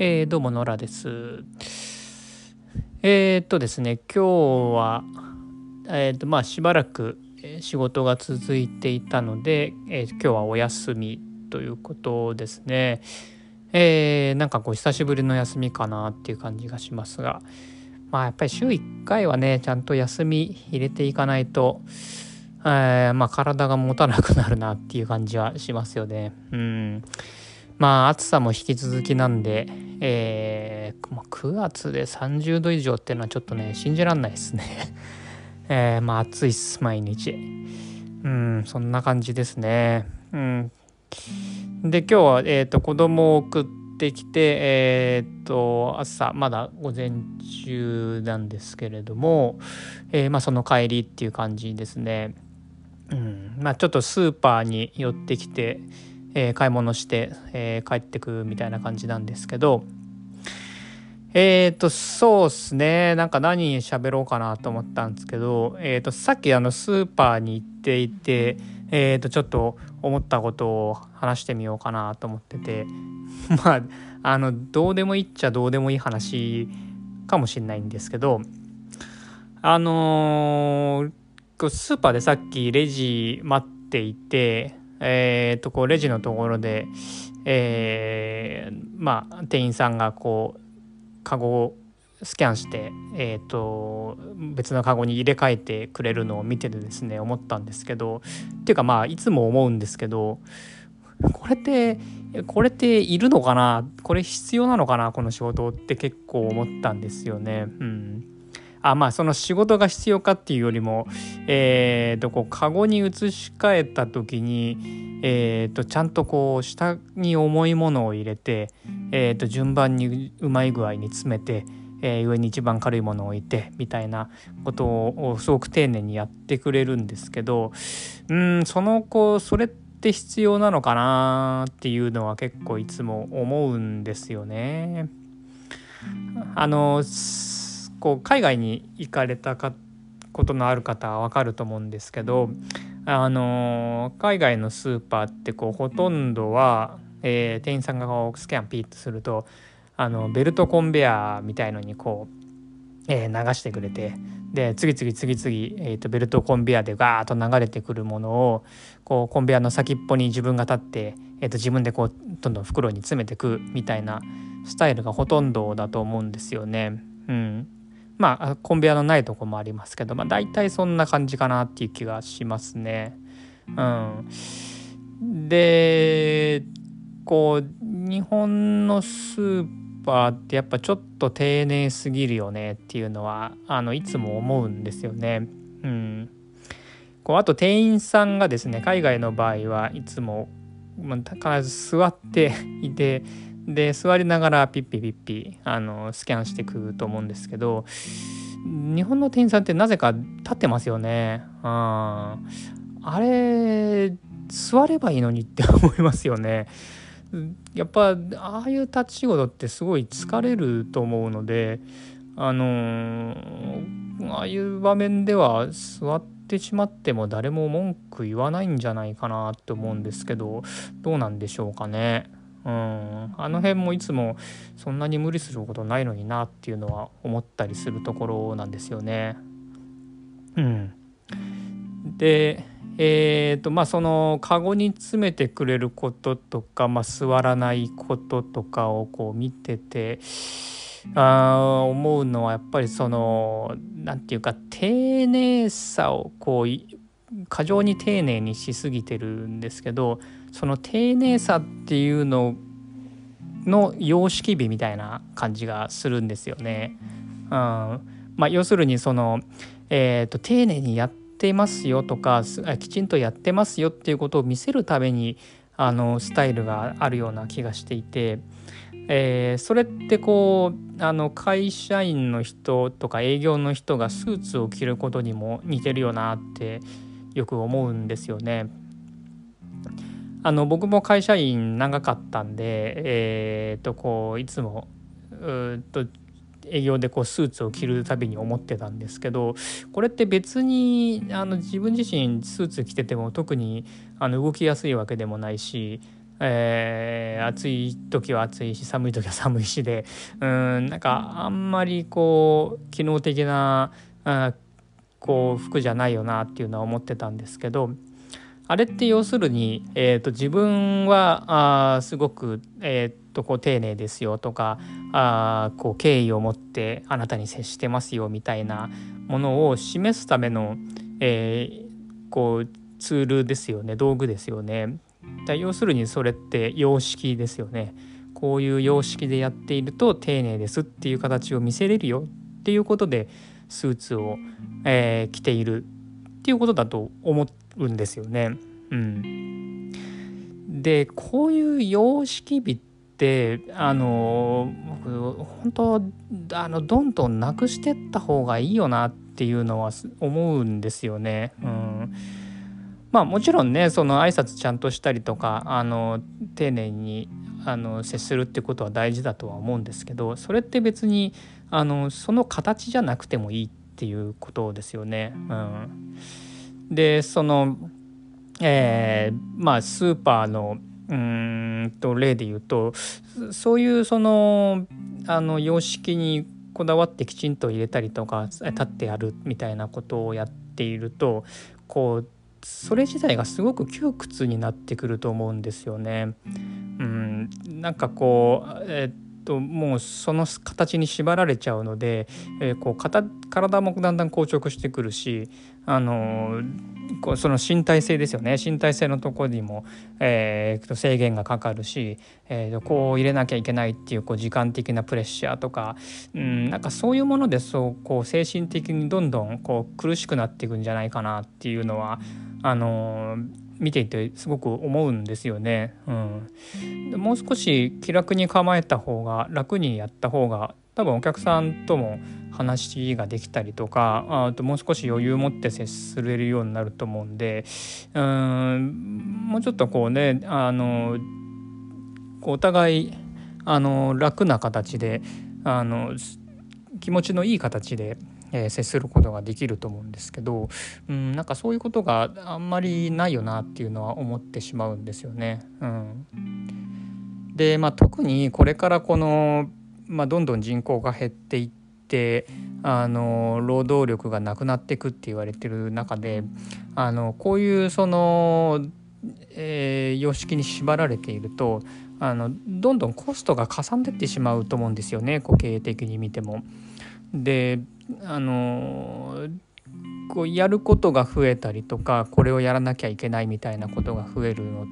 えー、どうも、ノラです。えー、っとですね、今日は、えー、っと、まあ、しばらく仕事が続いていたので、え、今日はお休みということですね。えー、なんかこう、久しぶりの休みかなっていう感じがしますが、まあ、やっぱり週1回はね、ちゃんと休み入れていかないと、え、まあ、体が持たなくなるなっていう感じはしますよね。うん。まあ暑さも引き続きなんで、えー、9月で30度以上っていうのはちょっとね信じらんないですね。えー、まあ暑いっす毎日。うんそんな感じですね。うん。で今日は、えーと、子供を送ってきてえっ、ー、と朝まだ午前中なんですけれども、えー、まあその帰りっていう感じですね。うん。まあちょっとスーパーに寄ってきてえー、買い物して、えー、帰ってくみたいな感じなんですけどえっ、ー、とそうっすね。なんか何喋ろうかなと思ったんですけど、えーと、さっきあのスーパーに行っていて、えーと、ちょっと思ったことを話してみようかなと思ってて まああのどうでもいいっちゃどうでもいい話かもしれないんですけどあのー、スーパーでさっきレジ待っていてえー、とこうレジのところで、えー、まあ店員さんがこうカゴをスキャンして、えーと、別のカゴに入れ替えてくれるのを見ててですね思ったんですけどっていうかまあいつも思うんですけどこれってこれっているのかな？これ必要なのかな？この仕事って結構思ったんですよね。うん。あまあその仕事が必要かっていうよりもえー、とこうカゴに移し替えた時にえー、とちゃんとこう下に重いものを入れてえー、と順番にうまい具合に詰めてえー、上に一番軽いものを置いてみたいなことをすごく丁寧にやってくれるんですけどうんその子それって必要なのかなっていうのは結構いつも思うんですよね。あのこう海外に行かれたかことのある方は分かると思うんですけどあの海外のスーパーってこうほとんどは、えー、店員さんがこうスキャンピッとするとあのベルトコンベヤーみたいのにこう、えー、流してくれてで次々次々、えーと、ベルトコンベヤーでガーッと流れてくるものをこうコンベヤーの先っぽに自分が立って、えーと自分でこうどんどん袋に詰めてくみたいなスタイルがほとんどだと思うんですよね。うん、まあコンベヤのないとこもありますけど、まあ、大体そんな感じかなっていう気がしますね。うん、でこう日本のスーパーってやっぱちょっと丁寧すぎるよねっていうのはあのいつも思うんですよね。うん、こうあと店員さんがですね海外の場合はいつも必ず座っていてで座りながらピッピピッピあのスキャンしていくと思うんですけど日本の店員さんってなぜか立ってますよね。ああれ座ればいいのにって思いますよね。やっぱああいう立ち仕事ってすごい疲れると思うのであのー、ああいう場面では座ってしまっても誰も文句言わないんじゃないかなって思うんですけどどうなんでしょうかね。うん、あの辺もいつもそんなに無理することないのになっていうのは思ったりするところなんですよね。うん、でえーとまあ、そのカゴに詰めてくれることとか、まあ、座らないこととかをこう見ててあ思うのはやっぱりその何て言うか丁寧さをこう過剰に丁寧にしすぎてるんですけどその丁寧さっていうのの様式美みたいな感じがするんですよね。うんまあ、要するにその、えーと、丁寧にやってますよとかきちんとやってますよっていうことを見せるためにあのスタイルがあるような気がしていて、えー、それってこうあの会社員の人とか営業の人がスーツを着ることにも似てるよなってよく思うんですよね。あの僕も会社員長かったんで、えー、とこういつもうと営業でこうスーツを着るたびに思ってたんですけどこれって別にあの自分自身スーツ着てても特にあの動きやすいわけでもないしえー、暑い時は暑いし寒い時は寒いしでうんなんかあんまりこう機能的なあこう服じゃないよなっていうのは思ってたんですけどあれって要するに、えーと、自分はあすごく、えーと、こう丁寧ですよとかあこう敬意を持ってあなたに接してますよみたいなものを示すための、えー、こうツールですよね道具ですよね。要するにそれって様式ですよね。こういう様式でやっていると丁寧ですっていう形を見せれるよっていうことでスーツを、えー、着ているっていうことだと思うんですよね。うん、でこういう様式美ってあの僕本当あのどんどんなくしてった方がいいよなっていうのは思うんですよね。うんまあもちろんねその挨拶ちゃんとしたりとかあの丁寧にあの接するってことは大事だとは思うんですけどそれって別にあのその形じゃなくてもいいっていうことですよね。うん、でその、えー、まあスーパーのうんと例で言うとそういうそのあの様式にこだわってきちんと入れたりとか立ってやるみたいなことをやっているとこうそれ自体がすごく窮屈になってくると思うんですよね。うん、なんかこう、えーともうその形に縛られちゃうので、えー、こう体もだんだん硬直してくるし、あのー、こうその身体性ですよね。身体性のところにも、えー、制限がかかるし、えー、こう入れなきゃいけないっていうこう時間的なプレッシャーとか、うん、なんかそういうものでそうこう精神的にどんどんこう苦しくなっていくんじゃないかなっていうのはあのー見ていてすごく思うんですよね。うん、もう少し気楽に構えた方が楽にやった方が多分お客さんとも話ができたりとかあともう少し余裕を持って接するようになると思うんでうんもうちょっとこうねあのお互いあの楽な形であの気持ちのいい形でえー、接することができると思うんですけど、うん、なんかそういうことがあんまりないよなっていうのは思ってしまうんですよね。うん、で、まあ、特にこれからこの、まあ、どんどん人口が減っていってあの労働力がなくなっていくって言われてる中であのこういうその、えー、様式に縛られているとあのどんどんコストがかさんでってしまうと思うんですよねこう経営的に見ても。であのこうやることが増えたりとかこれをやらなきゃいけないみたいなことが増えるのっ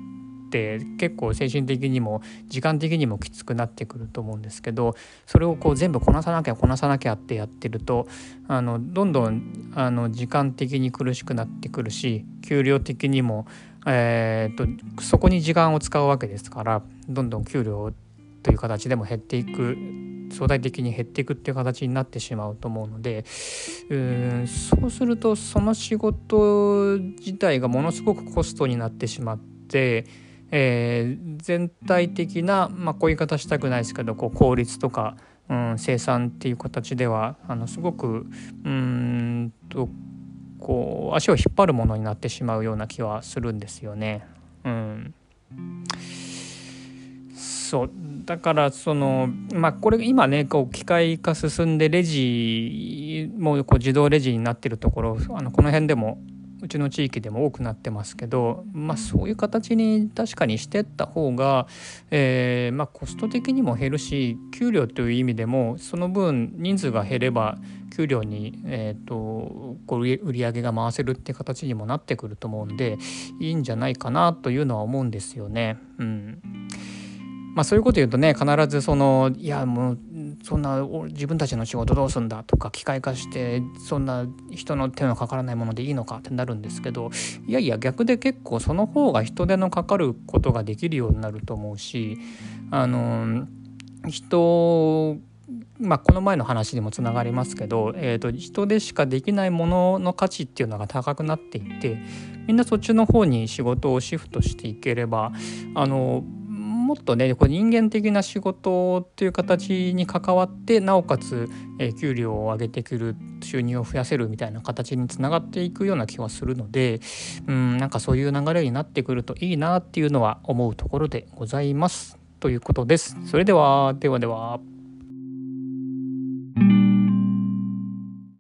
て結構精神的にも時間的にもきつくなってくると思うんですけどそれをこう全部こなさなきゃこなさなきゃってやってるとあのどんどんあの時間的に苦しくなってくるし給料的にも、えー、とそこに時間を使うわけですからどんどん給料という形でも減っていく相対的に減っていくっていう形になってしまうと思うのでうんそうするとその仕事自体がものすごくコストになってしまって、えー、全体的な、まあ、こういう言い方したくないですけどこう効率とか、うん、生産っていう形ではあのすごくうんとこう足を引っ張るものになってしまうような気はするんですよね。うんそうだからそのまあこれ今ねこう機械化進んでレジもこう自動レジになってるところあのこの辺でもうちの地域でも多くなってますけど、まあ、そういう形に確かにしてった方が、えーまあ、コスト的にも減るし給料という意味でもその分人数が減れば給料に、えーと、こう売り上げが回せるって形にもなってくると思うんでいいんじゃないかなというのは思うんですよね。うんまあ、そういうこと言うとね必ずそのいやもうそんな自分たちの仕事どうすんだとか機械化してそんな人の手のかからないものでいいのかってなるんですけどいやいや逆で結構その方が人手のかかることができるようになると思うしあの人まあ、この前の話にもつながりますけど、えーと、人でしかできないものの価値っていうのが高くなっていってみんなそっちの方に仕事をシフトしていければあのもっとねこれ人間的な仕事っていう形に関わってなおかつ、え、給料を上げてくる収入を増やせるみたいな形につながっていくような気はするのでうんなんかそういう流れになってくるといいなっていうのは思うところでございます。ということです。それではではでは。